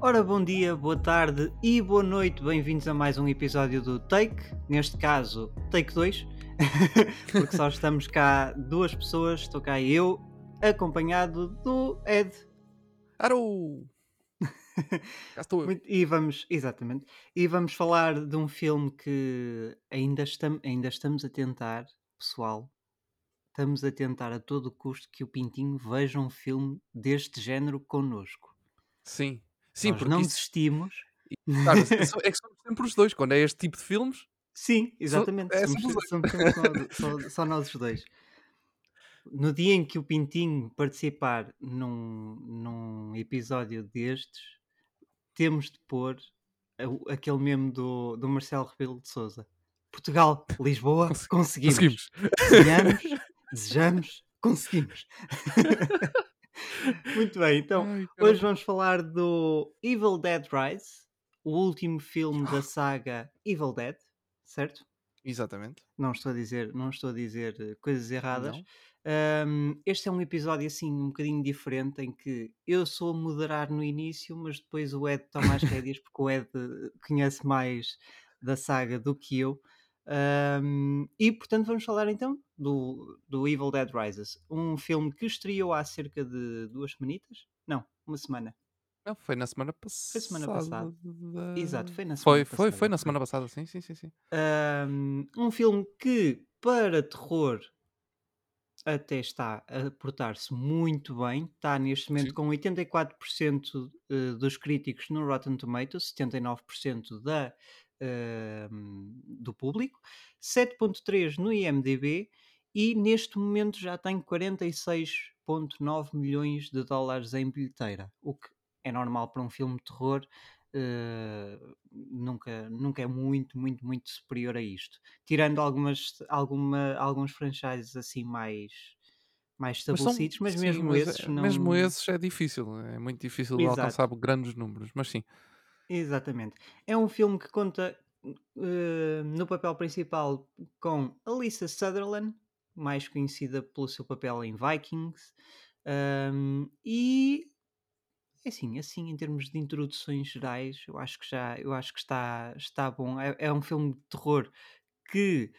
Ora, bom dia, boa tarde e boa noite, bem-vindos a mais um episódio do Take, neste caso, Take 2, porque só estamos cá duas pessoas, estou cá eu, acompanhado do Ed. Aro! Cá estou eu. E vamos, exatamente, e vamos falar de um filme que ainda, estam, ainda estamos a tentar, pessoal, estamos a tentar a todo custo que o Pintinho veja um filme deste género connosco. Sim. Sim, Nós porque não isso, desistimos. claro, é só- é que somos sempre os dois. Quando é este tipo de filmes, Sim, exatamente. é, somos, somos só, só- só nós os dois. No dia em que o Pintinho participar num, num episódio destes, temos de pôr aquele meme do, do Marcelo Rebelo de Souza. Portugal, Lisboa, Consegui- conseguimos. conseguimos. Desejamos, conseguimos. Muito bem, então Ai, Hoje vamos falar do Evil Dead Rise, o último filme da saga Evil Dead, certo? Exatamente. Não estou a dizer, não estou a dizer eh, coisas erradas. Ahm, este é um episódio assim um bocadinho diferente em que eu sou a moderar no início, mas depois o Ed toma as rédeas porque o Ed conhece mais da saga do que eu. Ahm, e portanto vamos falar então do, do Evil Dead Rises, um filme que estreou há cerca de duas semanitas? Não, uma semana. Não, foi na semana passada. Foi semana passada. Exato, foi na semana foi, passada, foi na foi. semana passada, sim, sim, sim. sim. Um, um filme que, para terror, até está a portar-se muito bem. Está neste momento Sim. com 84% eh, dos críticos no Rotten Tomatoes, 79% da, do público, 7.3 no IMDb e neste momento já tem 46.9 milhões de dólares em bilheteira, o que é normal para um filme de terror. eh, nunca, nunca é muito, muito, muito superior a isto. Tirando algumas, alguma, alguns franchises assim mais, mais Mas são- estabelecidos, mas sim, mesmo mas esses é- não. Mesmo esses é difícil. É muito difícil Exato. alcançar grandes números. Mas sim. Exatamente. É um filme que conta eh, no papel principal com Alyssa Sutherland, mais conhecida pelo seu papel em Vikings, ahm, e assim, assim em termos de introduções gerais, eu acho que já, eu acho que está, está bom. É, é um filme de terror que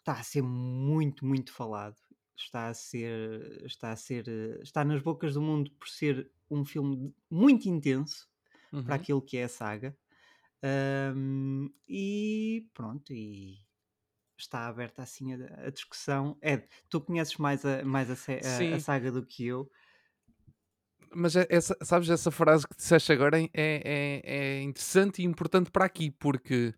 está a ser muito, muito falado. Está a ser, está a ser, eh, está nas bocas do mundo por ser um filme muito intenso para Uhum. aquilo que é a saga. Ahm, e pronto, e está aberta assim a, a discussão. Ed, tu conheces mais a, mais a, a- a saga do que eu. Mas é- essa, sabes, essa frase que disseste agora é, é, é interessante e importante para aqui, porque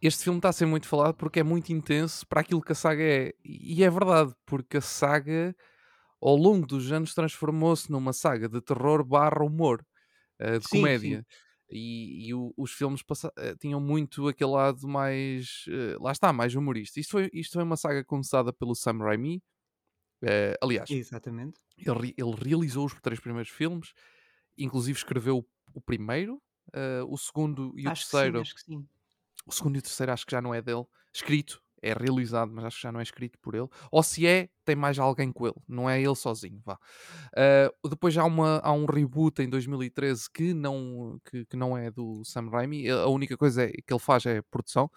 este filme está a ser muito falado porque é muito intenso para aquilo que a saga é. E é verdade, porque a saga, ao longo dos anos, transformou-se numa saga de terror barra humor, eh, de Sim, sim. comédia. E, e o- os filmes eh, tinham muito aquele lado mais. eh, lá está, mais humorista. Isto foi, isto foi uma saga começada pelo Sam Raimi. eh, aliás, Exatamente. ele, ele realizou os três primeiros filmes, inclusive escreveu o, o primeiro, o segundo e o acho terceiro. que sim, acho que sim. O segundo e o terceiro acho que já não é dele. Escrito, é realizado, mas acho que já não é escrito por ele. Ou se é, tem mais alguém com ele. Não é ele sozinho, vá. Eh, depois há, uma, há um reboot em 2013 que não, que, que não é do Sam Raimi. A única coisa é- que ele faz é produção.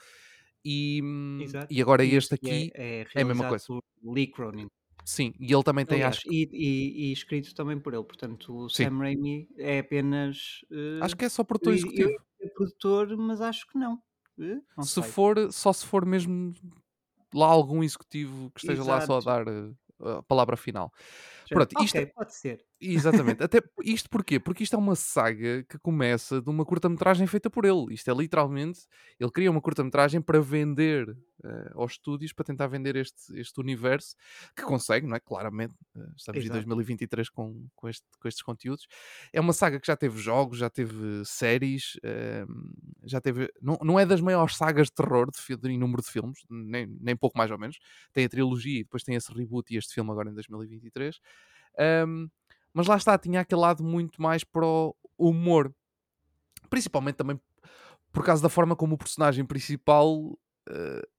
E, Exato. e agora este que aqui é, é a mesma coisa. por Lee Cronin. Sim, e ele também tem, Aliás, acho, e, e- e escrito também por ele. Portanto, o Sim. Sam Raimi é apenas. eh, acho que é só eu, produtor eu executivo. ia dizer produtor, mas acho que não. Não se sei. for, só se for mesmo lá algum executivo que esteja lá só a Exato. dar eh, a palavra final. Pronto, isto, Ok, pode ser. exatamente. Até isto porquê? Porque isto é uma saga que começa de uma curta-metragem feita por ele. Isto é literalmente, ele cria uma curta-metragem para vender eh, aos estúdios, para tentar vender este, este universo, que consegue, não é? Claramente, eh, estamos em Exato. 2023 com, com, este- com estes conteúdos. É uma saga que já teve jogos, já teve séries, eh, já teve. Não, não é das maiores sagas de terror de, em número de filmes, nem, nem pouco mais ou menos. Tem a trilogia e depois tem esse reboot e este filme agora em 2023. Ahm, mas lá está, tinha aquele lado muito mais para o humor. Principalmente também por causa da forma como o personagem principal se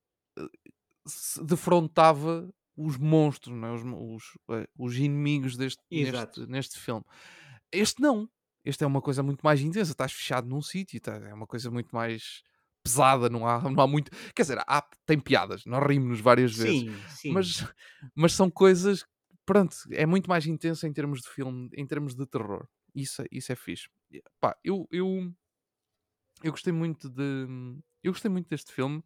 defrontava os monstros, é? os, os, eh, os inimigos deste, neste, neste filme. Este não. Este é uma coisa muito mais intensa, estás fechado num sítio, tá, é uma coisa muito mais pesada, não há, não há muito. Quer dizer, há, tem piadas, nós rimos-nos várias vezes, Sim, sim. mas, mas são coisas. Pronto, é muito mais intenso em termos de filme, em termos de terror. Isso, é- isso é fixe. Pá, eu, eu, eu gostei muito de. Eu gostei muito deste filme.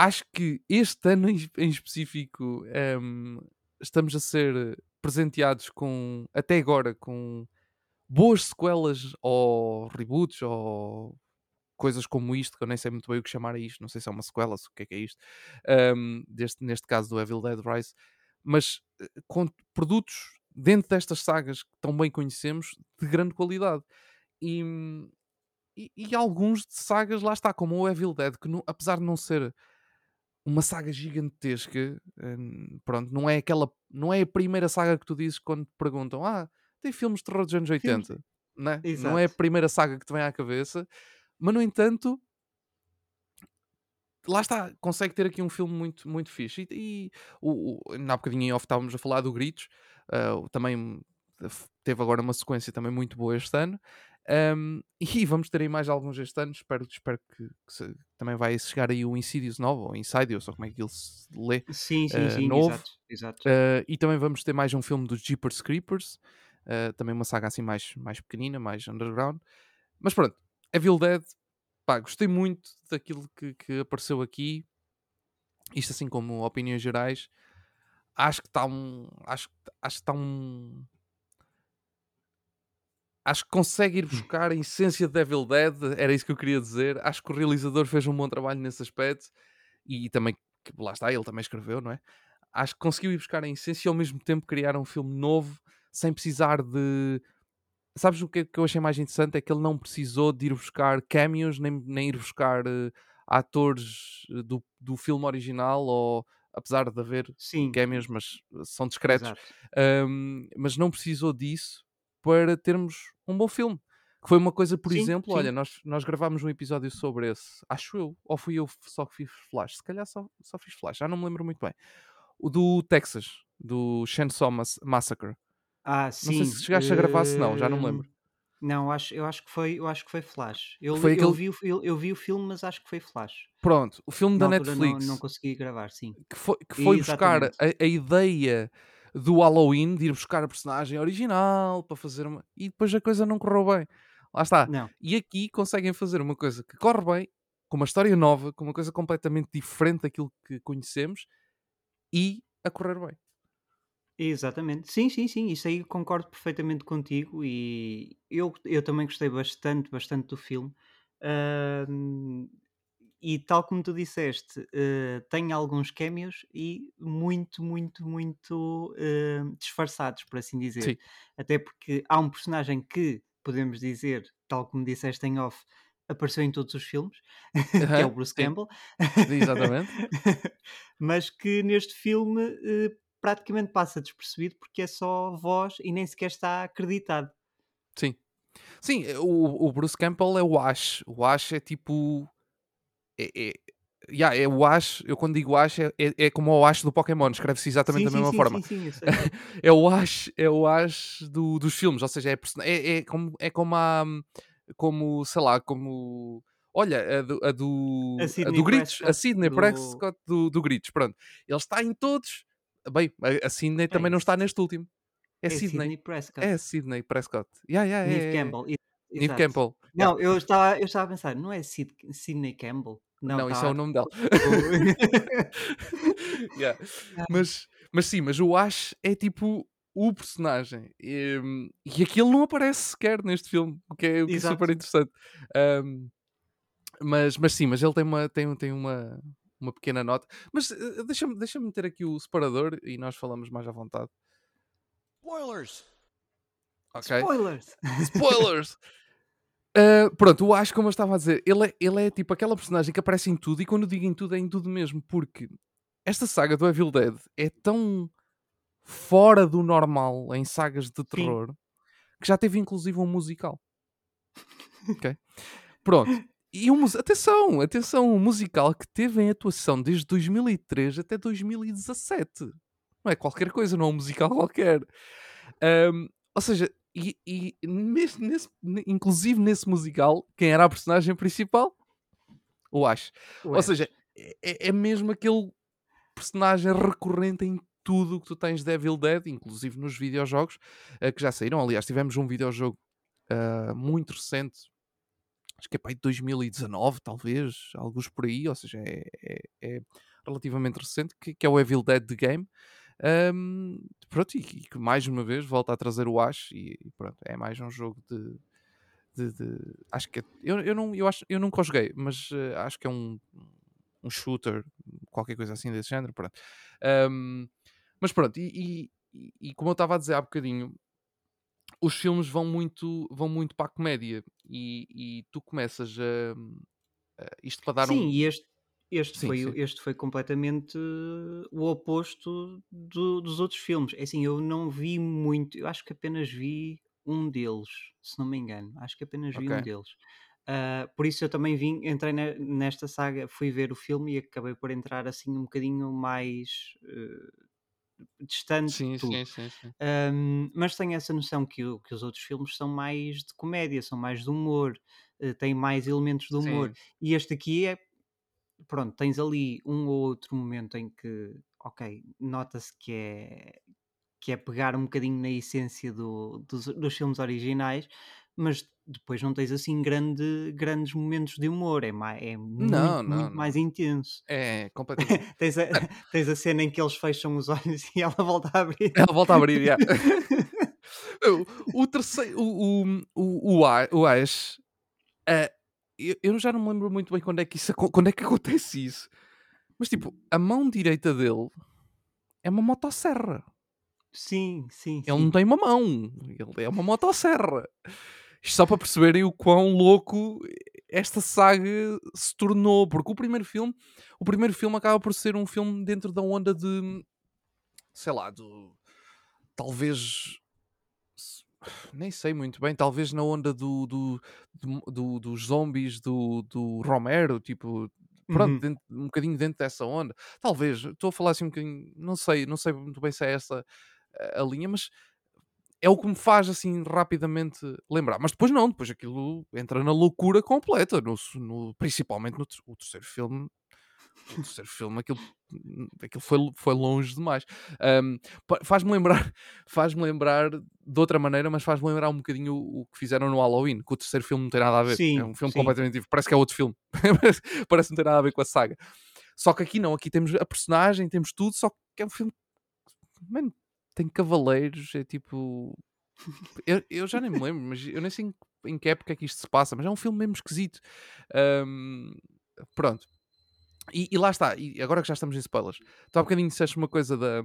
Acho que este ano em, específico ehm, estamos a ser presenteados com, até agora, com boas sequelas ou reboots ou coisas como isto, que eu nem sei muito bem o que chamar a isto, não sei se é uma sequela, se o que é que é isto, ehm, deste, neste caso do Evil Dead Rise, mas eh, com produtos dentro destas sagas que tão bem conhecemos, de grande qualidade. E, e, e alguns de sagas, lá está, como o Evil Dead, que não- apesar de não ser uma saga gigantesca, hum, pronto, não é aquela, não é a primeira saga que tu dizes quando te perguntam, ah, tem filmes de terror dos anos 80, né? não é a primeira saga que te vem à cabeça, mas no entanto, lá está, consegue ter aqui um filme muito, muito fixe. E, e o, o, na bocadinho em off estávamos a falar do Gritos, o- também teve agora uma sequência também muito boa este ano. Um, e vamos ter aí mais alguns este ano. Espero, espero que, que se- também vai chegar aí o Insidious novo, ou Insidious, ou como é que ele se lê, Sim, sim, ah, sim, novo. exato, exato. Uh, e também vamos ter mais um filme dos Jeepers Creepers, uh, também uma saga assim mais, mais pequenina, mais underground. Mas pronto, Evil Dead, pá, gostei muito daquilo que, que apareceu aqui. Isto assim como opiniões gerais. Acho que está um. Acho, acho que está um. Acho que consegue ir buscar a essência de Evil Dead, era isso que eu queria dizer. Acho que o realizador fez um bom trabalho nesse aspecto e também, lá está, ele também escreveu, não é? Acho que conseguiu ir buscar a essência e ao mesmo tempo criar um filme novo sem precisar de. Sabes o que, é que eu achei mais interessante? É que ele não precisou de ir buscar cameos nem, nem ir buscar eh, atores eh, do, do filme original, ou apesar de haver Sim, cameos, mas são discretos, um, mas não precisou disso para termos um bom filme. Que foi uma coisa, por Sim, exemplo, sim. olha, nós, nós gravámos um episódio sobre esse, acho eu, ou fui eu só que fiz flash, se calhar só, só fiz flash, já não me lembro muito bem. O do Texas, do Chainsaw Mass- Massacre. Ah, Não sim. sei se chegaste a gravar, se não, já não me hum, lembro. Não, acho, eu acho que foi, eu acho que foi Flash. Eu, Foi eu, aquele- vi, o, eu, eu vi o filme, mas acho que foi Flash. Pronto, o filme Na da Netflix não, não consegui gravar, sim. que foi, que foi buscar a, a ideia do Halloween, de ir buscar a personagem original para fazer uma. E depois a coisa não correu bem. Lá está. Não, E aqui conseguem fazer uma coisa que corre bem, com uma história nova, com uma coisa completamente diferente daquilo que conhecemos e a correr bem. exatamente. Sim, sim, sim. Isso aí concordo perfeitamente contigo e eu, eu também gostei bastante, bastante do filme. Ahm, e tal como tu disseste, eh, tem alguns cameos e muito, muito, muito eh, disfarçados, por assim dizer. Sim. Até porque há um personagem que, podemos dizer, tal como disseste em off, apareceu em todos os filmes, que é o Bruce sim. Campbell. Exatamente. Mas que neste filme eh, praticamente passa despercebido porque é só voz e nem sequer está acreditado. Sim. Sim, o, o Bruce Campbell é o Ash. O Ash é tipo. É, é, yeah, é o Ash. Eu quando digo Ash é, é, é como o Ash do Pokémon, escreve-se exatamente sim, da mesma sim, forma. sim, é o Ash, é o Ash do, dos filmes, ou seja, é, é, é como, é como a. Como, sei lá, como. Olha, a do, a do, A a do Gritos, a Sidney do- Prescott do, do Gritos, pronto. Ele está em todos. Bem, a, Sidney também não está neste último. É, É Sidney. Sidney Prescott. É Sidney Prescott. Yeah, yeah, Neve é, é, é. Campbell. Neve. Campbell. Não, eu estava, eu estava a pensar, não é Sid, Sidney Campbell? Não, isso é tá- o nome dela. Yeah. mas, mas sim, mas o Ash é tipo o personagem. E, e aquilo não aparece sequer neste filme, o que é, o que é super interessante. Um, mas, mas sim, mas ele tem uma, tem, tem uma, uma pequena nota. Mas eh, deixa-me deixa meter aqui o separador e nós falamos mais à vontade. Spoilers! Ok? Spoilers! Spoilers! Uh, pronto, o Ash, como eu estava a dizer, ele é, ele é tipo aquela personagem que aparece em tudo, e quando digo em tudo, é em tudo mesmo, porque esta saga do Evil Dead é tão fora do normal em sagas de terror que já teve inclusive um musical. Ok? Pronto. E um, atenção, atenção, um musical que teve em atuação desde 2003 até 2017. Não é qualquer coisa, não é um musical qualquer. Um, ou seja, E, e nesse, nesse- ne- inclusive nesse musical, quem era a personagem principal? O Ash. Ou Ué, seja, é, é- é mesmo aquele personagem recorrente em tudo o que tu tens de Evil Dead, inclusive nos videojogos eh, que já saíram. Aliás, tivemos um videojogo ah, muito recente, acho que é para aí de 2019, talvez, alguns por aí, ou seja, é, é- é relativamente recente, que, que é o Evil Dead The Game. Ahm, pronto, e, que mais uma vez volta a trazer o Ash e, e pronto, é mais um jogo de, de- de- acho que é- eu, eu, não, eu, acho, eu nunca o joguei, mas eh, acho que é um, um shooter, qualquer coisa assim desse género, pronto. Ahm, mas pronto, e, e- e como eu estava a dizer há bocadinho, os filmes vão muito, vão muito para a comédia e, e tu começas a, a- isto para dar Sim, um. e este, este, Sim, foi, sim. este foi completamente uh, o oposto do- dos outros filmes. É assim, eu não vi muito, eu acho que apenas vi um deles, se não me engano. Acho que apenas vi um Ok. deles. Ah, por isso eu também vim, entrei ne- nesta saga, fui ver o filme e acabei por entrar assim um bocadinho mais uh, distante Sim, sim, sim, sim. Um, mas tenho essa noção que, que os outros filmes são mais de comédia, são mais de humor, eh, têm mais elementos de humor. Sim, E este aqui é, pronto, tens ali um ou outro momento em que, ok, nota-se que é, que é pegar um bocadinho na essência do- dos, dos filmes originais, mas depois não tens assim grande, grandes momentos de humor, é, mai- é muito, Não, muito não, mais não. intenso. É completamente. Tens a, Mano, tens a cena em que eles fecham os olhos e ela volta a abrir. ela volta a abrir, já. o, o terceiro, o, o, o, o, Ash, eh, eu, eu já não me lembro muito bem quando é que isso quando é que acontece isso. Mas tipo, a mão direita dele é uma motosserra. Sim, sim, Ele não sim. tem uma mão, ele é uma motosserra. Isto só para perceberem o quão louco esta saga se tornou, porque o primeiro filme, o primeiro filme acaba por ser um filme dentro da onda de, sei lá, do talvez nem sei muito bem, talvez na onda do, do, do- do- dos zombies do, do Romero, tipo, pronto, Uhum. dentro- um bocadinho dentro dessa onda. Talvez, estou a falar assim um bocadinho, não sei, não sei muito bem se é essa a, a linha, mas é o que me faz assim rapidamente lembrar. Mas depois não, depois aquilo entra na loucura completa, no, no- principalmente no o terceiro filme. O terceiro filme, aquilo, aquilo foi, foi longe demais. Pa- faz-me lembrar, faz-me lembrar de outra maneira, mas faz-me lembrar um bocadinho o, o que fizeram no Halloween, que o terceiro filme não tem nada a ver. É Sim, um filme sim. completamente diferente. Parece que é outro filme. Parece- que não tem nada a ver com a saga. Só que aqui não, aqui temos a personagem, temos tudo, só que é um filme. Mano, tem cavaleiros, é tipo. Eu, eu já nem me lembro, mas eu nem sei em, em que época é que isto se passa, mas é um filme mesmo esquisito. Ahm, pronto. E, e lá está, e agora que já estamos em spoilers, tu há bocadinho disseste uma coisa da,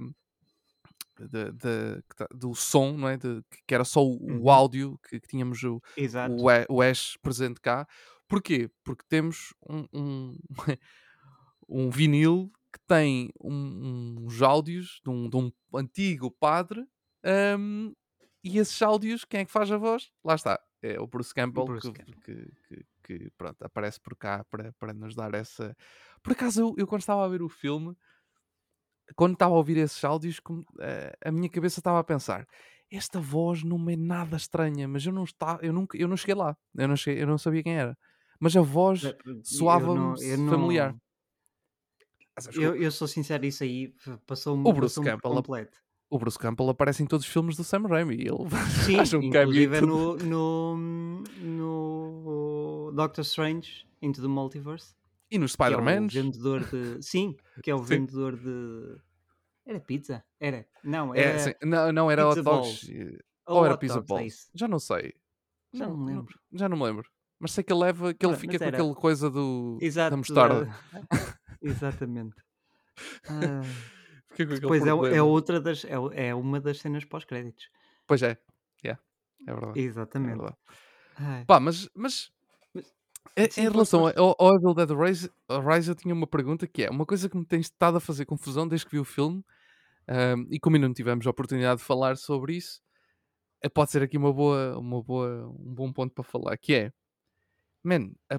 tá- do som, não é? De- que era só o, Uhum. áudio que, que tínhamos o, o, o Ash presente cá. Porquê? Porque temos um, um, um vinil que tem um- uns áudios de um, de um antigo padre ahm, e esses áudios, quem é que faz a voz? Lá está, é o Bruce Campbell, Bruce que, Campbell. que- que, pronto, aparece por cá para, para nos dar essa... Por acaso, eu, eu quando estava a ver o filme, quando estava a ouvir esses áudios, eh, a minha cabeça estava a pensar esta voz não me é nada estranha, mas eu não, está, eu nunca, eu não cheguei lá, eu não, cheguei, eu não sabia quem era. Mas a voz Eh, não, soava-me familiar. não, eu, eu sou sincero, isso aí passou-me o Bruce Campbell, completo. o Bruce Campbell aparece em todos os filmes do Sam Raimi. Ele Sim, faz um inclusive é no, no, no Doctor Strange Into the Multiverse, E nos é Spider-Man. vendedor de. Sim, que é o Sim. vendedor de. Era pizza? Era. Não, É, era sim. Não, não era hot dogs. eh, ou Ou era pizza dogs, é balls. isso. Já não sei. Já não me lembro. já não me lembro. Mas sei que ele leva, que ele Pronto, fica com aquela coisa do, da Exato. mostarda. da- Exatamente. Ah, depois é, é outra das. É, é uma das cenas pós-créditos. Pois é. Yeah, é verdade. É Exatamente. verdade. Ai, Pá, mas mas- em, sim, em relação ao, ao Evil Dead Rise, Rise, eu tinha uma pergunta que é uma coisa que me tem estado a fazer confusão desde que vi o filme ahm, e como ainda não tivemos a oportunidade de falar sobre isso, eh, pode ser aqui uma boa, uma boa, um bom ponto para falar, que é, man, a,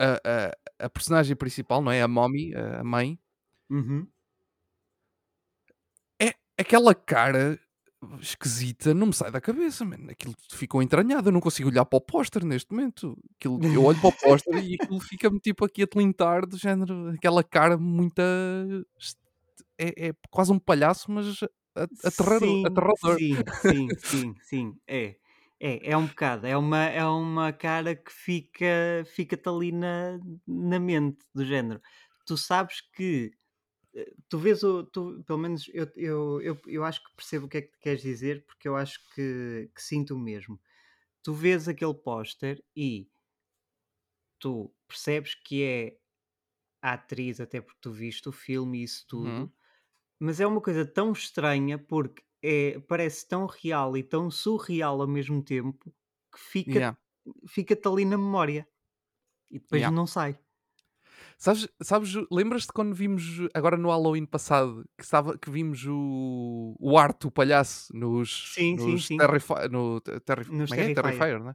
a, a, a personagem principal, não é? A mommy, a mãe, Uhum. é aquela cara esquisita, não me sai da cabeça, mano. Aquilo ficou entranhado, eu não consigo olhar para o póster neste momento. Aquilo, eu olho para o póster e aquilo fica-me tipo aqui a tilintar, do género, aquela cara muita. É, é quase um palhaço, mas aterrador. Sim, aterrador. sim, sim, sim, sim, é. É, é um bocado, é uma, é uma cara que fica, fica-te ali na, na mente, do género. Tu sabes que, tu vês o, tu, pelo menos eu, eu, eu, eu acho que percebo o que é que queres dizer, porque eu acho que, que sinto o mesmo. Tu vês aquele póster e tu percebes que é a atriz, até porque tu viste o filme e isso Uhum. tudo, mas é uma coisa tão estranha porque é, parece tão real e tão surreal ao mesmo tempo que fica, Yeah, fica-te ali na memória e depois yeah. não sai. Sabes, sabes lembras-te quando vimos agora no Halloween passado que, estava, que vimos o, o Art, o palhaço, nos, Sim, nos sim. Terrifi no Te- Terrif- Nos é é? Terrifier. Né?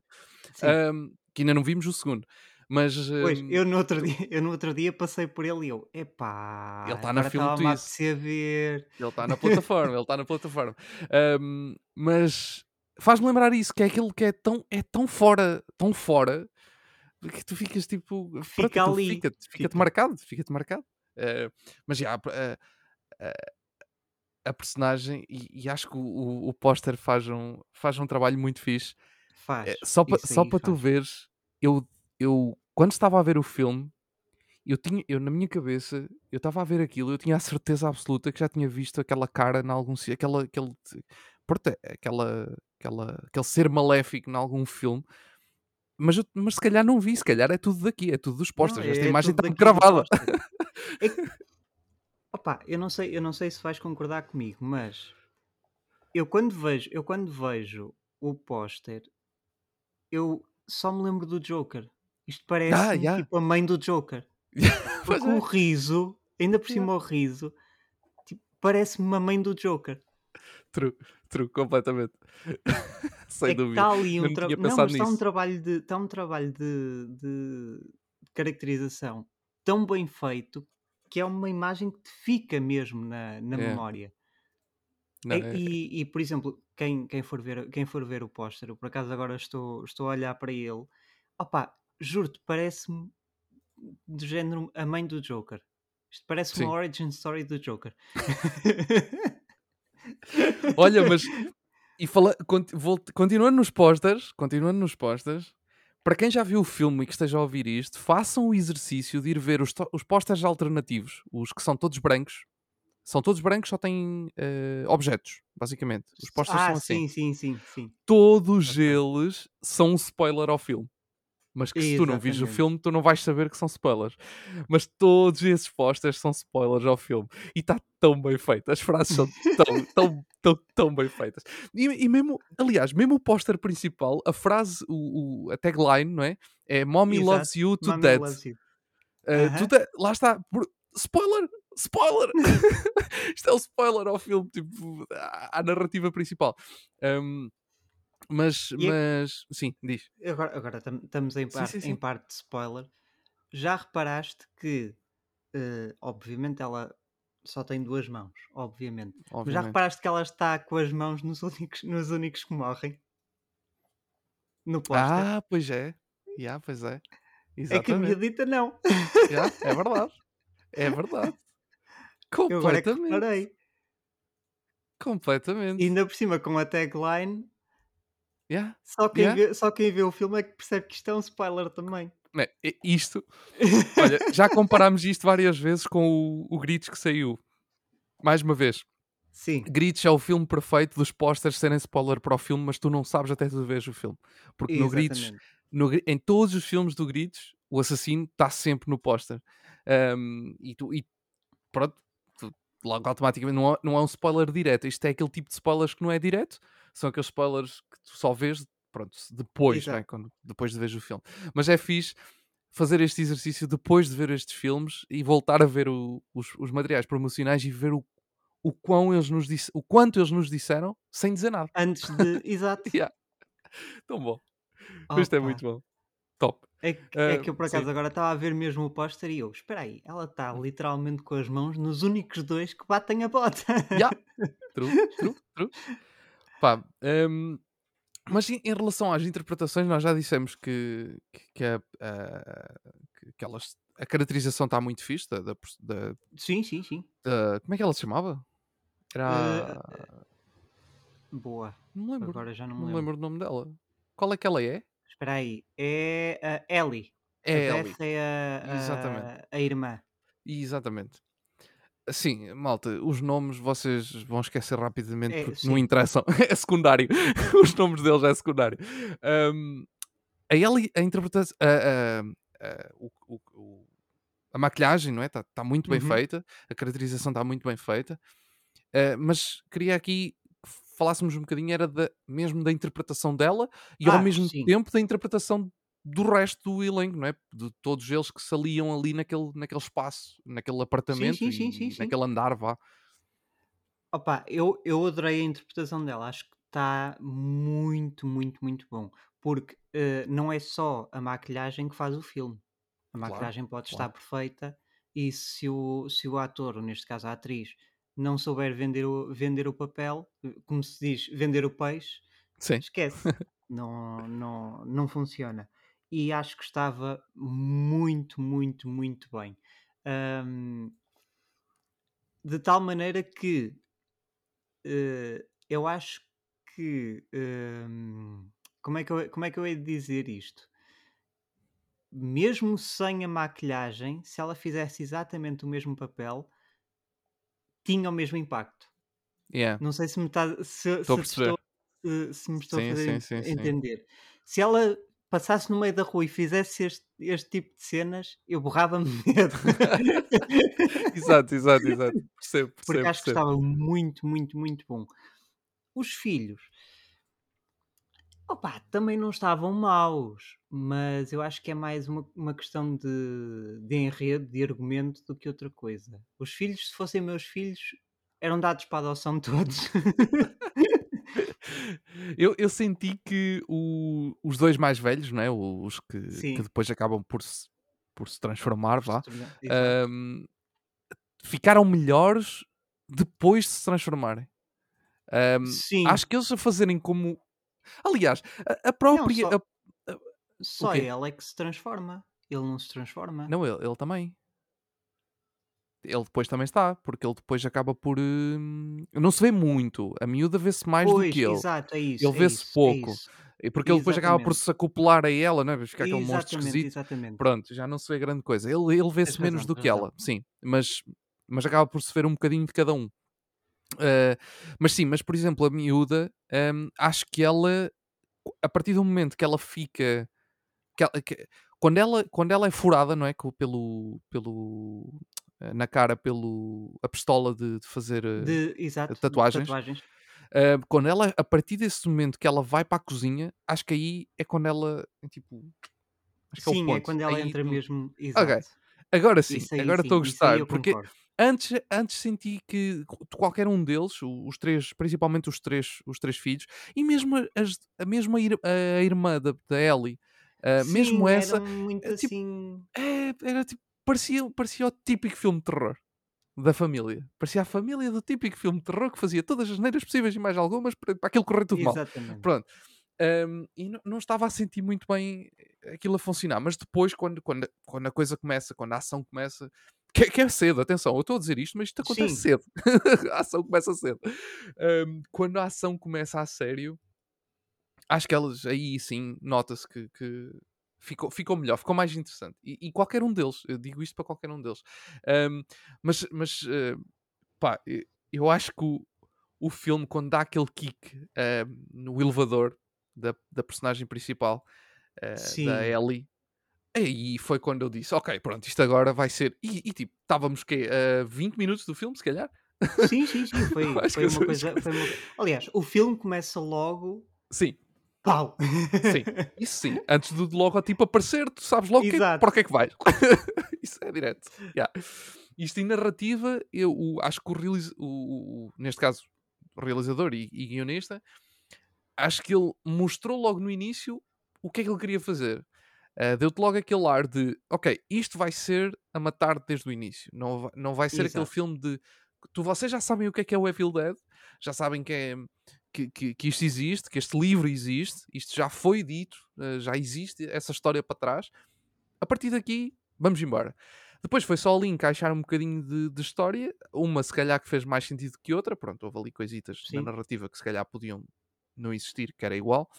Ahm, que ainda não vimos o segundo. Mas Pois, ahm, eu no, outro dia, eu no outro dia passei por ele e eu, epá, ele está na agora Film estava-me a Twist. apetecer ver. Ele está na plataforma, ele está na plataforma. Ahm, mas faz-me lembrar isso, que é aquilo que é tão, é tão fora, tão fora, que tu ficas tipo. Pronto, Fica aquilo ali, fica-te fica fica. marcado, fica-te marcado. Ah, mas já, a, a- a personagem, e, e acho que o, o, o póster faz um, faz um trabalho muito fixe. Faz, só só para tu veres, eu, eu quando estava a ver o filme, eu tinha, eu na minha cabeça, eu estava a ver aquilo, eu tinha a certeza absoluta que já tinha visto aquela cara em algum aquela, aquele, pronto, aquela, aquela, aquele ser maléfico em algum filme, mas, eu- mas se calhar não vi, se calhar é tudo daqui, é tudo dos Não, posters, esta é imagem está gravada. É que, opá, eu não sei, eu não sei se vais concordar comigo, mas eu quando vejo, eu quando vejo o póster, eu só me lembro do Joker. Isto Ah, parece-me já. tipo a mãe do Joker. Porque o é. riso, ainda por Yeah. cima o riso, tipo, parece-me a mãe do Joker. True, completamente. Sem É dúvida. está ali um tinha Não, está um trabalho de. Está um trabalho de, de caracterização tão bem feito que é uma imagem que te fica mesmo na, na É, memória. não, E, é, e- e, por exemplo, quem, quem, for ver, quem for ver o póster, eu por acaso agora estou, estou a olhar para ele, opá, juro-te, parece-me do género a mãe do Joker. Isto parece uma sim. origin story do Joker. Olha, mas e fala, continuando nos posters, continuando nos posters, para quem já viu o filme e que esteja a ouvir isto, façam o exercício de ir ver os, os posters alternativos, os que são todos brancos. São todos brancos, só têm eh, objetos, basicamente. Os posters ah, são assim. sim, sim, sim, sim. Todos Ok. eles são um spoiler ao filme. Mas que se tu não vires o Exatamente. filme, tu não vais saber que são spoilers. Mas todos esses posters são spoilers ao filme. E está tão bem feito. As frases são tão, tão, tão, tão bem feitas. E, e mesmo, aliás, mesmo o póster principal, a frase, o, o- a tagline, não é? É Mommy loves Exato. you to Mommy death. loves you. Uh, to death. Lá está. Spoiler! Spoiler! Isto é o spoiler ao filme, tipo, à, à narrativa principal. Um, mas, E é- mas, sim, diz. Agora, agora tam- estamos em Sim, parte, sim, em sim. parte de spoiler. Já reparaste que, eh, obviamente, ela só tem duas mãos, obviamente. Mas já Obviamente. reparaste que ela está com as mãos nos únicos, nos únicos que morrem? No póster? Ah, pois é. Yeah, pois é. é que a minha Exatamente. dita não. Yeah, é verdade. É verdade. Eu agora é Completamente. E Completamente. ainda por cima com a tagline, Yeah, só quem, yeah. vê, só quem vê o filme é que percebe que isto é um spoiler também. E- Isto, olha, já comparámos isto várias vezes com o, o Gritos que saiu. Mais uma vez. Sim, Gritos é o filme perfeito dos posters serem spoiler para o filme, mas tu não sabes até tu veres o filme. Porque no Gritos, no em todos os filmes do Gritos, o assassino está sempre no póster. Um, e, tu, e pronto, tu- logo automaticamente não não é um spoiler direto. Isto é aquele tipo de spoilers que não é direto, são aqueles spoilers que tu só vês pronto, depois, é? Exato. Quando, depois de veres o filme. Mas é fixe fazer este exercício depois de ver estes filmes e voltar a ver o- os, os materiais promocionais e ver o, o, quão eles nos disse, o quanto eles nos disseram sem dizer nada. Antes de. Exato. Yeah. Tão bom. Isto é muito bom. Top. É que, é Ah, que eu por sim. acaso agora estava a ver mesmo o póster e eu, espera aí, ela está literalmente com as mãos nos únicos dois que batem a bota. Yeah. True, true, true. Pá, hum, mas em, em relação às interpretações, nós já dissemos que, que, que a, a- que- elas, a caracterização está muito fixe. Da, da, da- Sim, sim, sim. da- como é que ela se chamava? Era. Boa. não lembro. Agora já não me não me lembro. lembro do nome dela. Qual é que ela é? Espera aí. É a Ellie. É a Ellie. Beth é a, a- Exatamente. a irmã. Exatamente. Sim, malta, os nomes vocês vão esquecer rapidamente É, porque não sim. interessam. É secundário. os nomes deles é secundário. Um, a Ellie, a interpretação. A, a- a- o- o- a maquilhagem, não é? Está tá muito bem Uhum. feita. A caracterização está muito bem feita. Uh, mas queria aqui que falássemos um bocadinho era da, mesmo da interpretação dela e ao Ah, mesmo sim. tempo da interpretação do resto do elenco, não é? De todos eles que se aliam ali naquele, naquele espaço, naquele apartamento sim, sim, sim, naquele andar, vá. Opa, eu, eu adorei a interpretação dela. Acho que está muito, muito, muito bom. Porque eh, não é só a maquilhagem que faz o filme. A Claro, maquilhagem pode claro. estar perfeita e se o, se o ator, ou neste caso a atriz, não souber vender o, vender o papel, como se diz, vender o peixe, Sim. esquece. não, não, não funciona. E acho que estava muito, muito, muito bem. Ahm, de tal maneira que eh, eu acho que. hum, como, é que eu, como é que eu hei de dizer isto? Mesmo sem a maquilhagem, se ela fizesse exatamente o mesmo papel, tinha o mesmo impacto. Yeah. Não sei se me, tá, se, Estou a se estou, se- me estou Sim, a fazer sim, sim. entender. Se ela passasse no meio da rua e fizesse este, este tipo de cenas, eu borrava-me de medo. exato, exato, exato. Percebo, Porque percebo, acho que percebo. estava muito, muito, muito bom. Os filhos, opa, também não estavam maus, mas eu acho que é mais uma, uma questão de, de enredo, de argumento, do que outra coisa. Os filhos, se fossem meus filhos, eram dados para a adoção todos. Eu, eu senti que o- os dois mais velhos, não é? os que, que depois acabam por se, por se transformar, vá, ahm, ficaram melhores depois de se transformarem. Ahm, Sim, acho que eles a fazerem como. Aliás, a, a própria. só- a- só quê? ele é que se transforma. Ele não se transforma. Não, ele, ele também. Ele depois também está, porque ele depois acaba por. hum, Não se vê muito. A miúda vê-se mais do pois, que ele. exato, é isso. Ele é vê-se é pouco. E Porque ele depois acaba por se acoplar a ela, né? Fica aquele monstro esquisito. exatamente. Pronto, já não se vê grande coisa. Ele, ele vê-se menos razão, do que razão. ela, sim. Mas, mas acaba por se ver um bocadinho de cada um. Uh, mas sim, mas por exemplo, a miúda, um, acho que ela, a partir do momento que ela fica. que ela- que- quando, ela, quando ela é furada, não é? Pelo, pelo, na cara, pelo. a pistola de, de fazer. eh, De, exato, de tatuagens. tatuagens. Uh, quando ela, a partir desse momento que ela vai para a cozinha, acho que aí é quando ela, é tipo, acho que é o Sim, é ponto. quando ela Aí entra tu- mesmo. Exato. Agora sim, aí, agora estou a gostar, porque concordo. antes, antes senti que qualquer um deles, o- os três, principalmente os três, os três filhos, e mesmo a, as- a mesma a irmã da, da Ellie, uh, mesmo Sim, essa, muito é tipo- assim. é, era tipo, parecia, parecia o típico filme de terror da família. Parecia a família do típico filme de terror que fazia todas as neiras possíveis e mais algumas para, para aquilo correr tudo mal. Exatamente. Pronto. Um, e não, não estava a sentir muito bem aquilo a funcionar, mas depois, quando, quando, quando a coisa começa, quando a ação começa, que, que é cedo, atenção, eu estou a dizer isto, mas isto acontece Sim. cedo. a ação começa cedo. Um, quando a ação começa a sério, acho que elas aí sim nota-se que, que ficou, ficou melhor, ficou mais interessante. E, e qualquer um deles, eu digo isto para qualquer um deles. Um, mas, mas eh, pá, eu- acho que o, o filme, quando dá aquele kick eh, no elevador da, da personagem principal, Sim. da Ellie, aí foi quando eu disse: Ok, pronto, isto agora vai ser. E, e, tipo, estávamos que a 20 minutos do filme, se calhar. Sim, sim, sim. Foi, foi uma coisa. Foi uma... Aliás, o filme começa logo. Sim, Pau! sim, isso sim. Antes do logotipo aparecer, tu sabes logo que, para o que é que vais. isso é direto. Yeah. Isto em narrativa, eu o- acho que o, o- o- neste caso, o realizador e, e guionista, acho que ele mostrou logo no início o que é que ele queria fazer. Uh, Deu-te logo aquele ar de, ok, isto vai ser a matar desde o início. Não vai, não vai ser aquele Exato. filme de. Tu, vocês já sabem o que é que é o Evil Dead, já sabem que é, que, que, que isto existe, que este livro existe, isto já foi dito, uh, já existe essa história para trás. A partir daqui, vamos embora. Depois foi só ali encaixar um bocadinho de, de, história, uma se calhar que fez mais sentido que outra, pronto, houve ali coisitas Sim. na narrativa que se calhar podiam não existir, que era igual,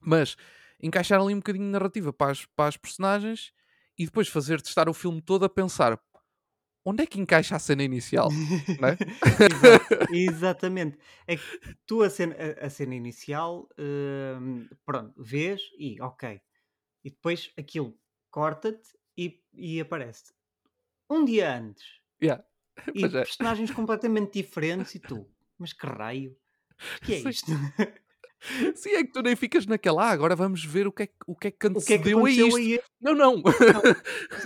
mas encaixar ali um bocadinho de narrativa para as, para as personagens e depois fazer testar o filme todo a pensar onde é que encaixa a cena inicial? é? exatamente. É que tu a cena, a, a cena inicial, hum, pronto, vês e ok. E depois aquilo corta-te e, e aparece um dia antes. Yeah. E é. personagens completamente diferentes e tu, mas que raio? O que é isto? Sim, é que tu nem ficas naquela, ah, agora vamos ver o que é, o que, é que antecedeu o que é que a isto. Não, não. não.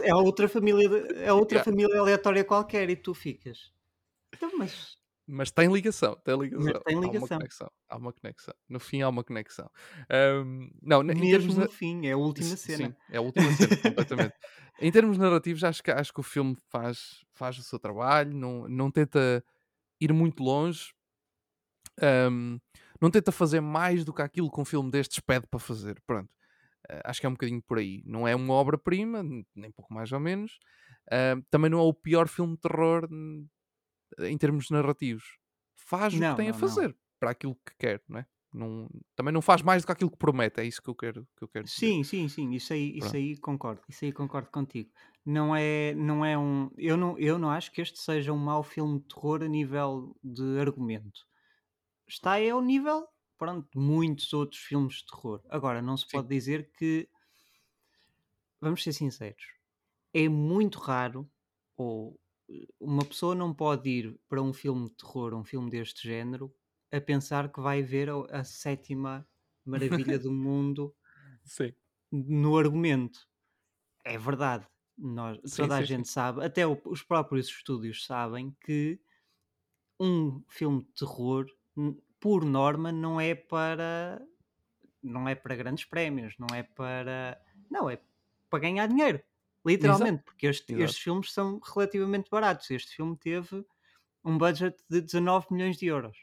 É outra família, é outra yeah. família aleatória qualquer e tu ficas. Então, mas mas tem ligação, tem ligação. Mas tem ligação. Há uma conexão. Há uma conexão. No fim há uma conexão. Um, não, Mesmo no fim, é a última cena. Sim, é a última cena, completamente. Em termos narrativos, acho que, acho que o filme faz, faz o seu trabalho, não, não tenta ir muito longe, um, não tenta fazer mais do que aquilo que um filme destes pede para fazer. Pronto. Uh, acho que é um bocadinho por aí. Não é uma obra-prima, nem pouco mais ou menos. Uh, também não é o pior filme de terror em termos narrativos. Faz não, o que tem não, a fazer não. para aquilo que quer, não é? Não, também não faz mais do que aquilo que promete, é isso que eu quero, que eu quero dizer. Sim, sim, sim, isso aí, isso aí concordo, isso aí concordo contigo. Não é, não é um. Eu não, eu não acho que este seja um mau filme de terror a nível de argumento. Está aí ao nível, pronto, de muitos outros filmes de terror. Agora, não se sim. pode dizer que. Vamos ser sinceros. É muito raro, ou uma pessoa não pode ir para um filme de terror, um filme deste género, a pensar que vai ver a, a sétima maravilha do mundo sim. no argumento. É verdade. Nós, sim, toda sim, a gente sabe, até o, os próprios estúdios sabem que um filme de terror, por norma, não é para não é para grandes prémios, não é para não é para ganhar dinheiro. Literalmente, Exato. porque este, estes filmes são relativamente baratos. Este filme teve um budget de 19 milhões de euros.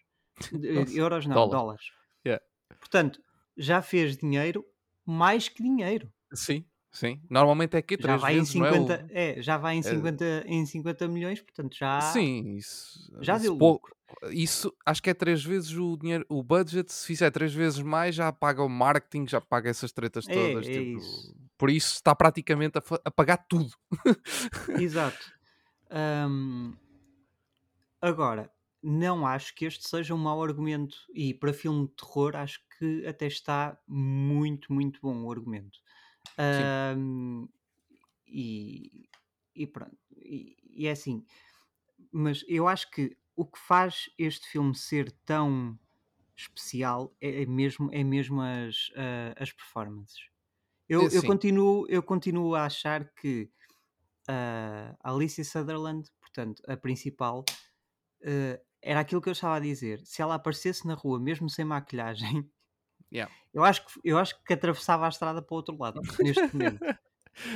De, euros não, Dólar. dólares. Yeah. Portanto, já fez dinheiro mais que dinheiro. Sim, sim. Normalmente é que já vai vezes, em 50, é, o... é, já vai em 50, é... em 50 milhões, portanto já Sim, isso já deu pouco. Isso acho que é três vezes o dinheiro, o budget, se fizer três vezes mais, já paga o marketing, já paga essas tretas é, todas. É, tipo, isso. Por isso está praticamente a, a pagar tudo. Exato. Um, agora, não acho que este seja um mau argumento. E para filme de terror, acho que até está muito, muito bom o argumento. Um, e, e, pronto. E, e, é assim. Mas eu acho que o que faz este filme ser tão especial é, é mesmo, é mesmo as, uh, as performances. Eu, eu, continuo, eu continuo a achar que uh, a Alicia Sutherland, portanto, a principal, uh, era aquilo que eu estava a dizer. Se ela aparecesse na rua, mesmo sem maquilhagem, yeah. eu, acho que, eu acho que atravessava a estrada para o outro lado, neste momento.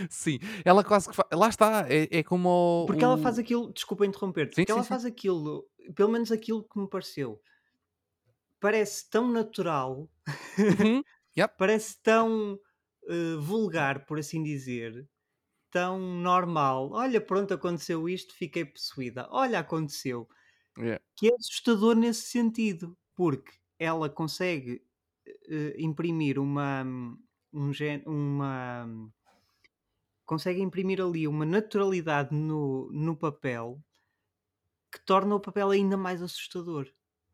Sim, ela quase que faz. Lá está, é, é como. O, porque ela faz aquilo, desculpa interromper-te, porque sim, ela sim. faz aquilo, pelo menos aquilo que me pareceu, parece tão natural, uhum. yep. parece tão uh, vulgar, por assim dizer, tão normal. Olha, pronto, aconteceu isto, fiquei possuída. Olha, aconteceu. Yeah. Que é assustador nesse sentido, porque ela consegue uh, imprimir uma, um, uma consegue imprimir ali uma naturalidade no, no papel que torna o papel ainda mais assustador.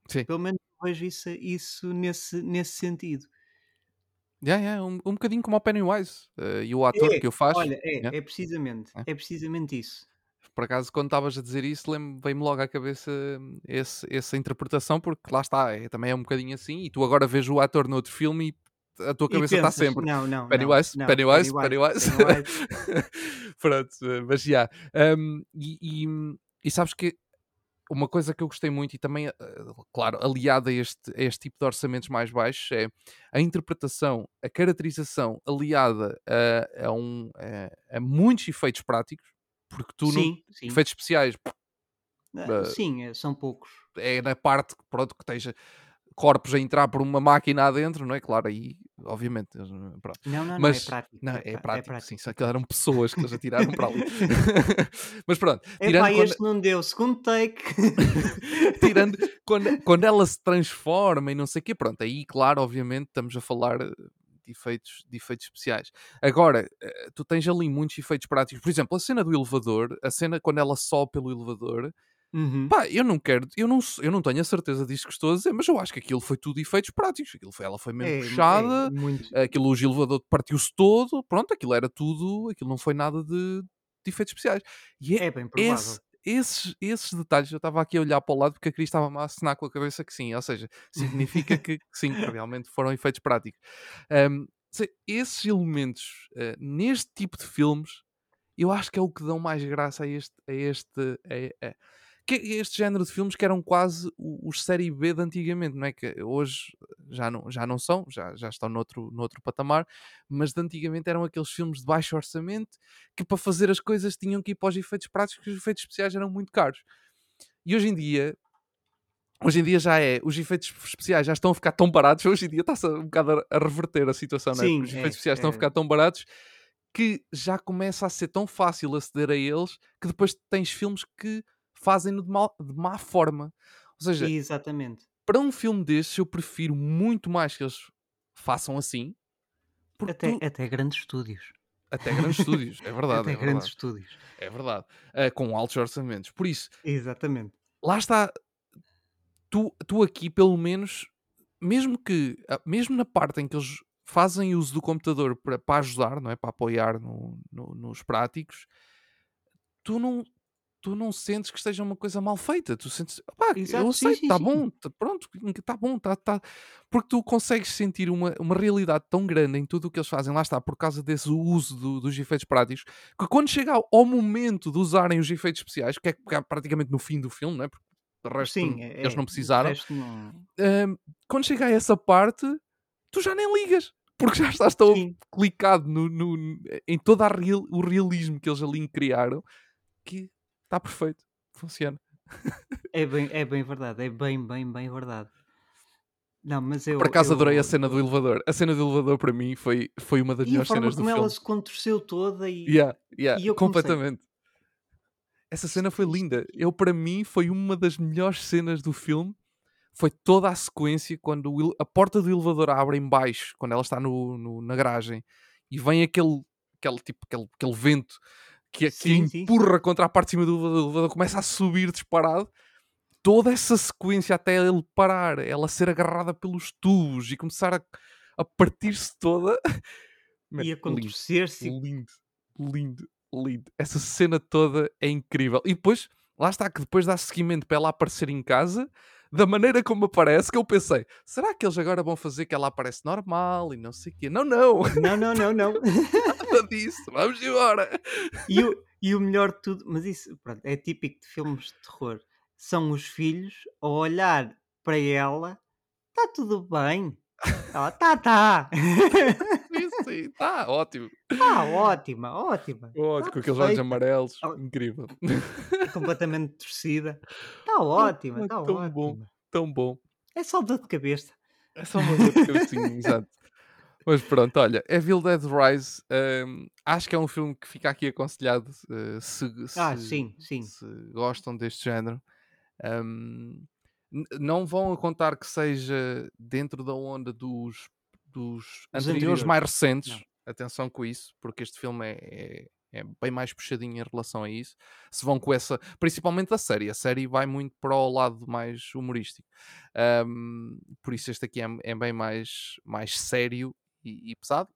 Sim. Pelo menos vejo isso, isso nesse, nesse sentido. Yeah, yeah, um, um bocadinho como o Pennywise uh, e o ator é, que o faz. Olha, é, yeah. é precisamente, é. é. precisamente isso. Por acaso, quando estavas a dizer isso, veio-me logo à cabeça hum, esse, essa interpretação, porque lá está, é, também é um bocadinho assim, e tu agora vês o ator no outro filme e a tua cabeça está sempre não, não, Pennywise, não, Pennywise, Pennywise, Pennywise. Pennywise. Pronto, eh, mas já. Yeah. Um, e, e, e, sabes que uma coisa que eu gostei muito e também, eh, claro, aliada a este, a este tipo de orçamentos mais baixos é a interpretação, a caracterização aliada a, a, um, a, a muitos efeitos práticos, porque tu sim, não, sim. efeitos especiais uh, sim, são poucos. É na parte pronto, que esteja corpos a entrar por uma máquina adentro, não é? Claro, aí, obviamente. Pronto. Não, não, Mas, não, é prático. não, é, é, pra- prático, sim. é Só que eram pessoas que eles atiraram para ali. Mas pronto, É tirando pá, quando, este não deu, segundo take. tirando quando, quando ela se transforma e não sei o quê, pronto, aí, claro, obviamente, estamos a falar de efeitos, de efeitos especiais. Agora, eh, tu tens ali muitos efeitos práticos. Por exemplo, a cena do elevador, a cena quando ela sobe pelo elevador, Uhum. pá, eu não quero, eu não, eu não tenho a certeza disto que estou a dizer, mas eu acho que aquilo foi tudo efeitos práticos. Aquilo foi, ela foi mesmo É, puxada, é muito. aquilo, o elevador partiu-se todo, pronto, aquilo era tudo, aquilo não foi nada de, de efeitos especiais. E é É bem provável. esse- esses, esses detalhes, eu estava aqui a olhar para o lado porque a Cris estava-me a assinar com a cabeça que sim, ou seja, significa que, que sim, que realmente foram efeitos práticos. Se- esses elementos ah, neste tipo de filmes, eu acho que é o que dão mais graça a este, a este, a- a- que é este género de filmes que eram quase os série B de antigamente, não é? Que hoje já não, já não são, já, já estão noutro, noutro patamar, mas de antigamente eram aqueles filmes de baixo orçamento que para fazer as coisas tinham que ir para os efeitos práticos, porque os efeitos especiais eram muito caros. E hoje em dia, hoje em dia já é, os efeitos especiais já estão a ficar tão baratos, hoje em dia está-se um bocado a, reverter a situação, não é? Sim, os é, efeitos especiais estão a é. ficar tão baratos que já começa a ser tão fácil aceder a eles que depois tens filmes que fazem-no de, mal- de má forma. Ou seja, Exatamente. para um filme destes eu prefiro muito mais que eles façam assim, Até, tu- até grandes estúdios. até grandes estúdios, é verdade, até é grandes verdade, estúdios. é verdade, Ah, com altos orçamentos. Por isso, Exatamente. lá está, tu, tu aqui pelo menos, mesmo que, ah, mesmo na parte em que eles fazem uso do computador para, para ajudar, não é? Para apoiar no- no- nos práticos, tu não, tu não sentes que esteja uma coisa mal feita. Tu sentes, "Opá, Exato, eu sim, sei, sim, está bom, tá, pronto, está bom, tá, tá. Porque tu consegues sentir uma, uma realidade tão grande em tudo o que eles fazem, lá está, por causa desse uso do- dos efeitos práticos, que quando chega ao, ao momento de usarem os efeitos especiais, que é que é praticamente no fim do filme, não é? Porque de resto Sim, é, eles é, não de precisaram. não- Hum, quando chega a essa parte, tu já nem ligas. Porque já estás tão Sim. clicado no, no- em todo a real- o realismo que eles ali criaram que está perfeito. Funciona. É bem, é bem verdade. É bem, bem, bem verdade. Não, mas eu. Por acaso eu- adorei a cena do elevador. A cena do elevador para mim foi, foi uma das E melhores cenas do como filme. ela se contorceu toda e. Yeah, yeah, e eu comecei- completamente. Essa cena foi linda. Eu, para mim, foi uma das melhores cenas do filme. Foi toda a sequência quando a porta do elevador abre em baixo, quando ela está no, no- na garagem, e vem aquele, aquele, tipo, aquele, aquele vento que, que Sim, sim. empurra contra a parte de cima do elevador, o elevador começa a subir disparado. Toda essa sequência até ele parar, ela ser agarrada pelos tubos e começar a, a partir-se toda. Man, E a lindo. contorcer-se. Lindo, lindo, lindo. Essa cena toda é incrível. E depois, lá está, que depois dá seguimento para ela aparecer em casa, da maneira como aparece, que eu pensei, será que eles agora vão fazer que ela aparece normal e não sei o quê? Não, não, Não, não, não, não. nada disso, vamos embora. E o, e o melhor de tudo, mas isso pronto, é típico de filmes de terror. São os filhos a olhar para ela, está tudo bem. Ela, tá, tá. Sim, tá ótimo. Tá ótima, ótima. Ótimo, Tá com aqueles olhos amarelos, Ah. incrível. completamente torcida. Está ótima, é está tão ótima. bom. Tão bom. É só dor de cabeça. É só uma dor de cabecinha, exato. Mas pronto, olha, Evil Dead Rise, hum, acho que é um filme que fica aqui aconselhado eh, se, Ah, se- sim, sim. se gostam deste género. N- não vão a contar que seja dentro da onda dos, dos anteriores, mais recentes. Não. Atenção com isso, porque este filme é, é, é bem mais puxadinho em relação a isso. Se vão com essa, principalmente a série, a série vai muito para o lado mais humorístico. Hum, por isso, este aqui é, é bem mais, mais sério e, e pesado.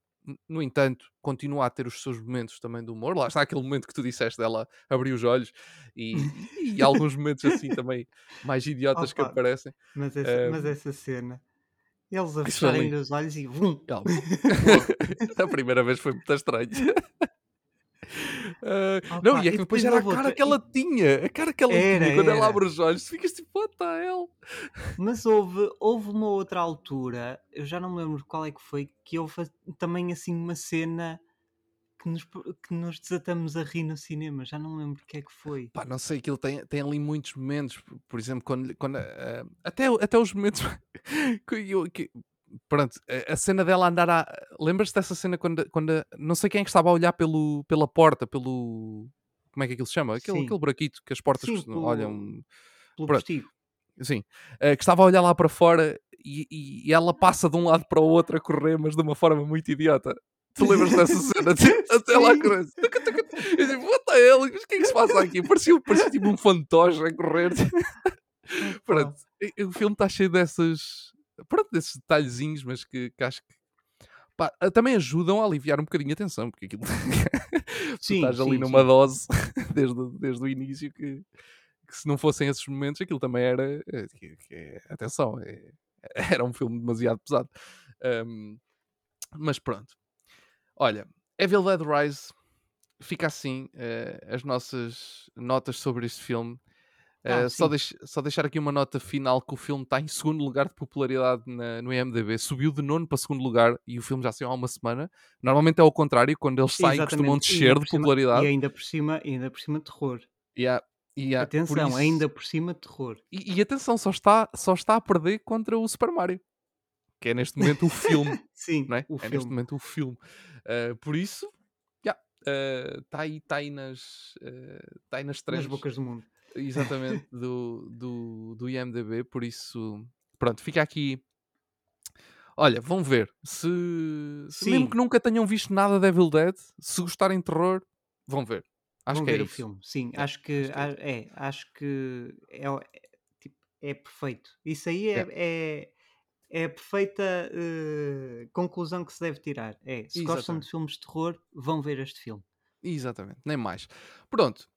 No entanto, continua a ter os seus momentos também de humor. Lá está aquele momento que tu disseste dela abrir os olhos e, e alguns momentos assim também mais idiotas que aparecem. Mas essa, mas essa cena, eles a fecharem os olhos e vum. Calma. a primeira vez foi muito estranho. Ah, não, e é que depois depois era a cara outra, que ela tinha. A cara que ela Era, tinha quando ela era. abre os olhos. Tu ficas tipo, what the hell? Mas houve, houve uma outra altura, eu já não me lembro qual é que foi, que houve também assim uma cena que nos, que nos desatamos a rir no cinema, já não lembro o que é que foi. Pá, não sei, aquilo tem, tem ali muitos momentos, por- exemplo, quando, quando eh, até, até os momentos que, eu- que- pronto, a, a cena dela andar a lembras-te dessa cena quando, quando não sei quem é que estava a olhar pelo, pela porta, pelo como é que aquilo se chama? Aquele, Sim. aquele buraquito que as portas Sim, pelo- olham, Pelo postigo. Sim, eh, que estava a olhar lá para fora e, e- e ela passa de um lado para o outro a correr, mas de uma forma muito idiota. Tu lembras dessa cena? Até lá tuca. Eu digo, what the hell? O que é que se passa aqui? Parecia, parecia tipo um fantoche a correr. Pronto, o filme está cheio dessas. Pronto, desses detalhezinhos, mas que, que acho que. pá, também ajudam a aliviar um bocadinho a tensão, porque aquilo. Sim, estás ali sim, numa sim. dose desde, o- desde o início que, que se não fossem esses momentos, aquilo também era. eh, que- que é- atenção, é- era um filme demasiado pesado. Ahm, mas pronto. Olha, Evil Dead Rise fica assim eh, as nossas notas sobre este filme. Ah, Eh, só, deix- só deixar aqui uma nota final que o filme está em segundo lugar de popularidade na- no IMDB. Subiu de nono para segundo lugar e o filme já saiu há uma semana. Normalmente é ao contrário, quando eles saem costumam Exatamente. Descer de cima- popularidade. E ainda por cima, ainda por cima terror. Por Atenção, isso- ainda por cima terror. E, e atenção, só está, só está a perder contra o Super Mario, que é neste momento o filme. Sim, é? o é neste filme. momento o filme. Uh, por isso, está aí, tá aí nas uh, tá aí nas Nas trends, bocas do mundo. exatamente, do, do, do IMDB, por isso, pronto, fica aqui. Olha, vão ver. Se, se mesmo que nunca tenham visto nada de Evil Dead, se gostarem de terror, vão ver. Acho Vão que ver é o isso. filme. Sim, É, acho que é é, acho que é, é, tipo, é perfeito. Isso aí é, é, é a perfeita eh, conclusão que se deve tirar. É, se gostam Exatamente. de filmes de terror, vão ver este filme. Exatamente, nem mais. Pronto.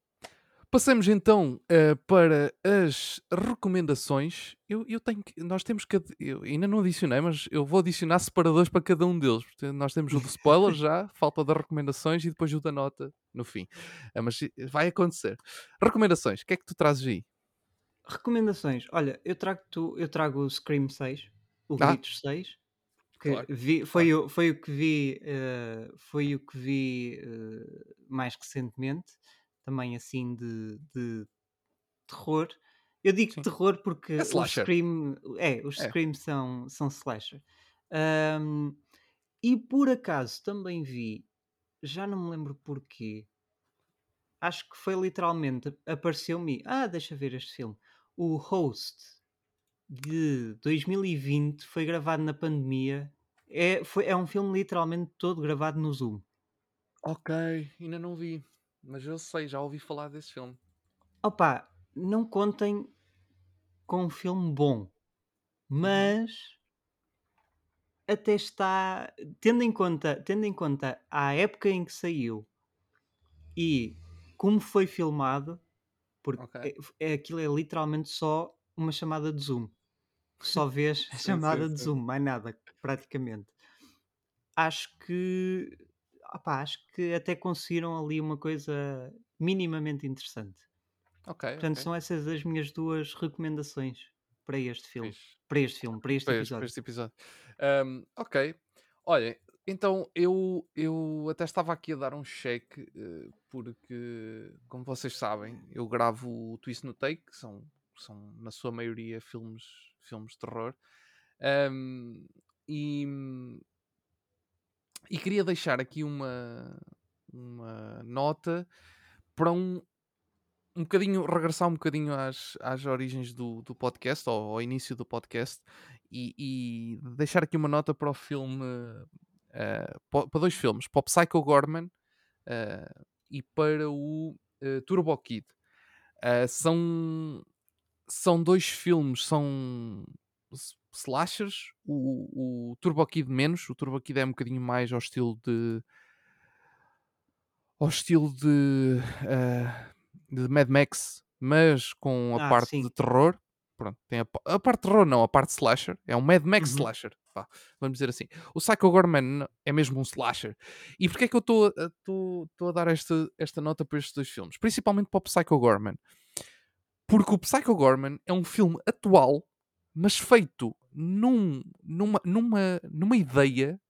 Passamos então eh, para as recomendações. Eu, eu tenho que, nós temos que. Eu ainda não adicionei, mas eu vou adicionar separadores para cada um deles. Portanto, nós temos o de spoiler já, falta das recomendações e depois o da nota no fim. Eh, mas vai acontecer. Recomendações, o que é que tu trazes aí? Recomendações. Olha, eu trago, eu trago o Scream 6, o Ah. Gritos 6. Que Claro, vi, foi, o, foi o que vi, eh, foi o que vi eh, mais recentemente, também assim de, de terror. Eu digo Sim. terror porque É os. Scream, é, os É. Scream são, são slasher. Ahm, e por acaso também vi, já não me lembro porquê, acho que foi literalmente, apareceu-me, ah, deixa ver este filme, o Host de 2020 foi gravado na pandemia. É, foi, é um filme literalmente todo gravado no Zoom. Ok, ainda não vi. Mas eu sei, já ouvi falar desse filme. Opa, não contem com um filme bom, mas até está tendo em conta, tendo em conta a época em que saiu e como foi filmado, porque Ok. é, é- aquilo é literalmente só uma chamada de Zoom. Só vês a chamada sim, de. Zoom, mais nada, praticamente. Acho que opá, acho que até conseguiram ali uma coisa minimamente interessante. Ok, Portanto, ok. são essas as minhas duas recomendações para este filme. Fixe. Para este filme, para este para este, episódio. para este episódio. Ahm, ok. Olha, então eu, eu até estava aqui a dar um cheque, eh, porque, como vocês sabem, eu gravo o Twist no Take, que são, são na sua maioria filmes, filmes de terror. Ahm, e, e queria deixar aqui uma, uma nota para um, um bocadinho, regressar um bocadinho às, às origens do, do podcast, ou ao início do podcast, e, e deixar aqui uma nota para o filme, pa- para dois filmes, para o Psycho Gorman eh, e para o eh, Turbo Kid. São, são dois filmes, são slashers, o, o Turbo Kid menos, o Turbo Kid é um bocadinho mais ao estilo de ao estilo de, eh, de Mad Max, mas com a Ah, parte sim. de terror. Pronto, tem a, a parte de terror, não, a parte slasher. É um Mad Max Uhum. slasher. vá, vamos dizer assim. O Psycho Gorman é mesmo um slasher. E porquê é que eu estou a- a dar esta, esta nota para estes dois filmes? Principalmente para o Psycho Gorman. Porque o Psycho Gorman é um filme atual, mas feito num, numa, numa, numa ideia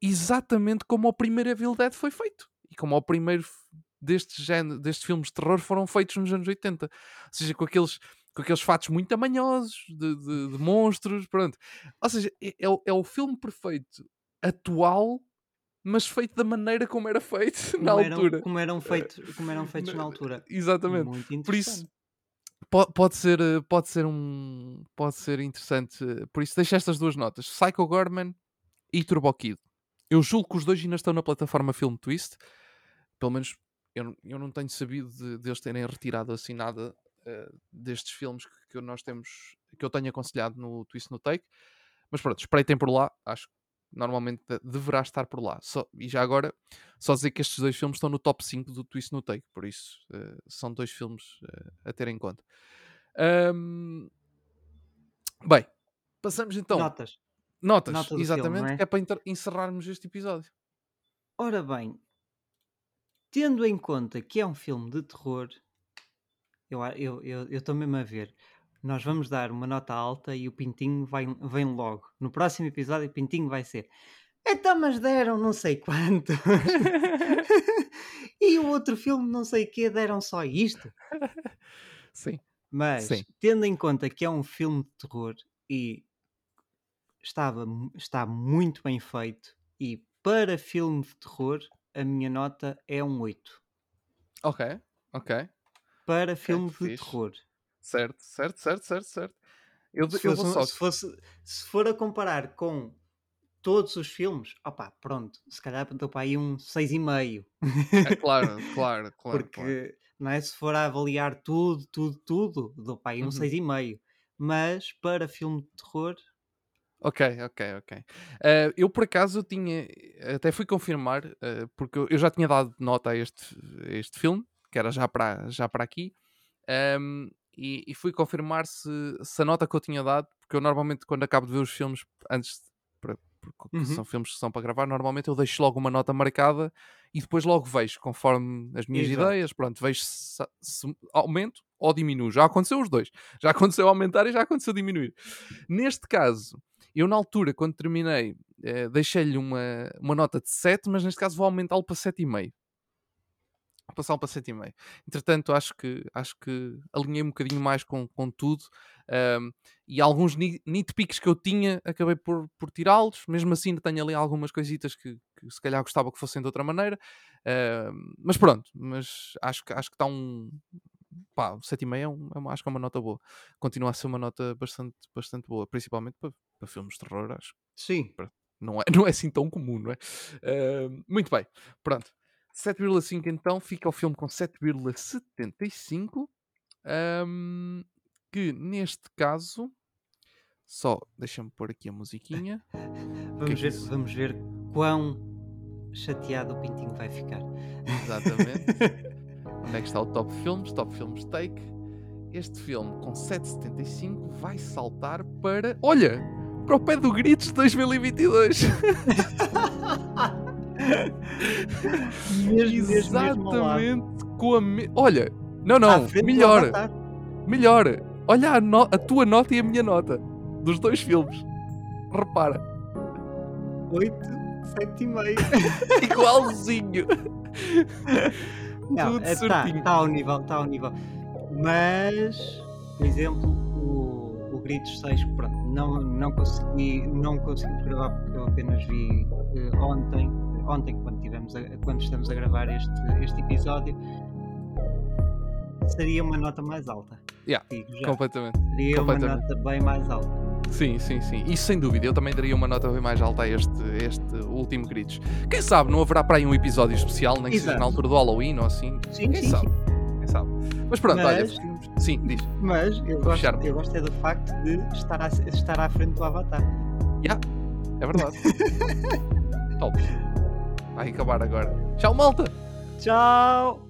exatamente como o primeiro Evil Dead foi feito. como o primeiro destes, género, destes filmes de terror foram feitos nos anos 80. Ou seja, com aqueles, com aqueles fatos muito tamanhosos de, de- de monstros, pronto. Ou seja, é, é o- é filme perfeito atual, mas feito da maneira como era feito na Como eram, altura. como eram feitos, como eram feitos Na- na altura. Exatamente. Muito Por isso, pode ser, eh, pode ser um, pode ser interessante. eh, Por isso, deixa estas duas notas: Psycho Gorman e Turbo Kid. Eu julgo que os dois ainda estão na plataforma Film Twist. Pelo menos eu, não- eu não tenho sabido de, de eles terem retirado assim nada eh, destes filmes que, que nós temos, que eu tenho aconselhado no Twist no Take. Mas pronto, espreitem por lá. Acho que normalmente de- deverá estar por lá. Só, e já agora, só dizer que estes dois filmes estão no top 5 do Twist no Take. Por isso, eh, são dois filmes eh, a ter em conta. Ahm, Bem, passamos então. Notas. Notas, nota filme, exatamente, não é? que é para encerrarmos este episódio. Ora bem, tendo em conta que é um filme de terror, eu eu, eu, eu estou mesmo a ver. Nós vamos dar uma nota alta e o Pintinho vai, vem logo. No próximo episódio, o Pintinho vai ser. Então, mas deram não sei quanto. e o outro filme, não sei o quê, deram só isto. Sim, Mas, Sim. tendo em conta que é um filme de terror e estava, está muito bem feito, e para filme de terror, a minha nota é um 8. ok, ok. Para filme de fixe. terror. Certo, certo, certo, certo, certo. Eu, Se, eu fosse vou um- só. se fosse- se for a comparar com todos os filmes, opá, pronto, se calhar estou para aí um 6,5. É claro, claro, claro. Porque, claro. não é? Se for a avaliar tudo, tudo, tudo, dou para aí um Uhum. 6,5. Mas para filme de terror, Ok, ok, ok. Eh, eu por acaso tinha, até fui confirmar, eh, porque eu- já tinha dado nota a este, a este filme, que era já para, já para aqui, ehm, e, e fui confirmar se, se a nota que eu tinha dado, porque eu normalmente quando acabo de ver os filmes antes, de- porque Uhum. são filmes que são para gravar, normalmente eu deixo logo uma nota marcada e depois logo vejo, conforme as minhas Exato. ideias, pronto, vejo se, se aumento ou diminuo. Já aconteceu os dois. Já aconteceu aumentar e já aconteceu diminuir. Neste caso, eu, na altura, quando terminei, eh, deixei-lhe uma, uma nota de 7, mas neste caso vou aumentá-lo para 7,5. Passá-lo para 7,5. Entretanto, acho que, acho que alinhei um bocadinho mais com, com tudo. ahm, e alguns ni- nitpicks que eu tinha, acabei por, por tirá-los. Mesmo assim, ainda tenho ali algumas coisitas que, que se calhar gostava que fossem de outra maneira. ahm, mas pronto, mas acho que, acho que está um. Pá, 7,5 é, um, é uma, acho que é uma nota boa. Continua a ser uma nota bastante, bastante boa, principalmente para, para filmes de terror. Acho que sim, não é, não é assim tão comum, não é? Ahm, muito bem, pronto. 7,5 então, fica o filme com 7,75. ahm, que neste caso, só deixa-me pôr aqui a musiquinha. vamos, que é ver, isso? vamos ver quão chateado o Pintinho vai ficar. Exatamente. Onde é que está o Top Filmes? Top Filmes Take. Este filme com 7,75 vai saltar para. Olha! Para o pé do Gritos 2022! mesmo, mesmo, mesmo. Exatamente com a. Me... Olha! Não, não, melhor! Melhor! Olha a, no- a tua nota e a minha nota dos dois filmes. Repara, 8, 7,5. igualzinho! Não, Tudo está certinho. tá ao nível, está ao nível. Mas, por exemplo, o, o Gritos 6, pronto, não, não, consegui, não conseguimos gravar porque eu apenas vi eh, ontem, ontem quando, tivemos a- quando estamos a gravar este, este episódio, seria uma nota mais alta. Yeah. Completamente. Seria uma completamente. nota bem mais alta. Sim, sim, sim. Isso sem dúvida. Eu também daria uma nota bem mais alta a este, a este último Gritos. Quem sabe não haverá para aí um episódio especial, nem que seja Exato. na altura do Halloween ou assim. Sim, Quem sim, sabe? sim. Quem sabe? Mas pronto, olha. Mas- filmes- Sim, diz. Mas eu gosto, eu gosto é do facto de estar à, estar à frente do Avatar. É verdade. Top. Vai acabar agora. Tchau, malta! Tchau!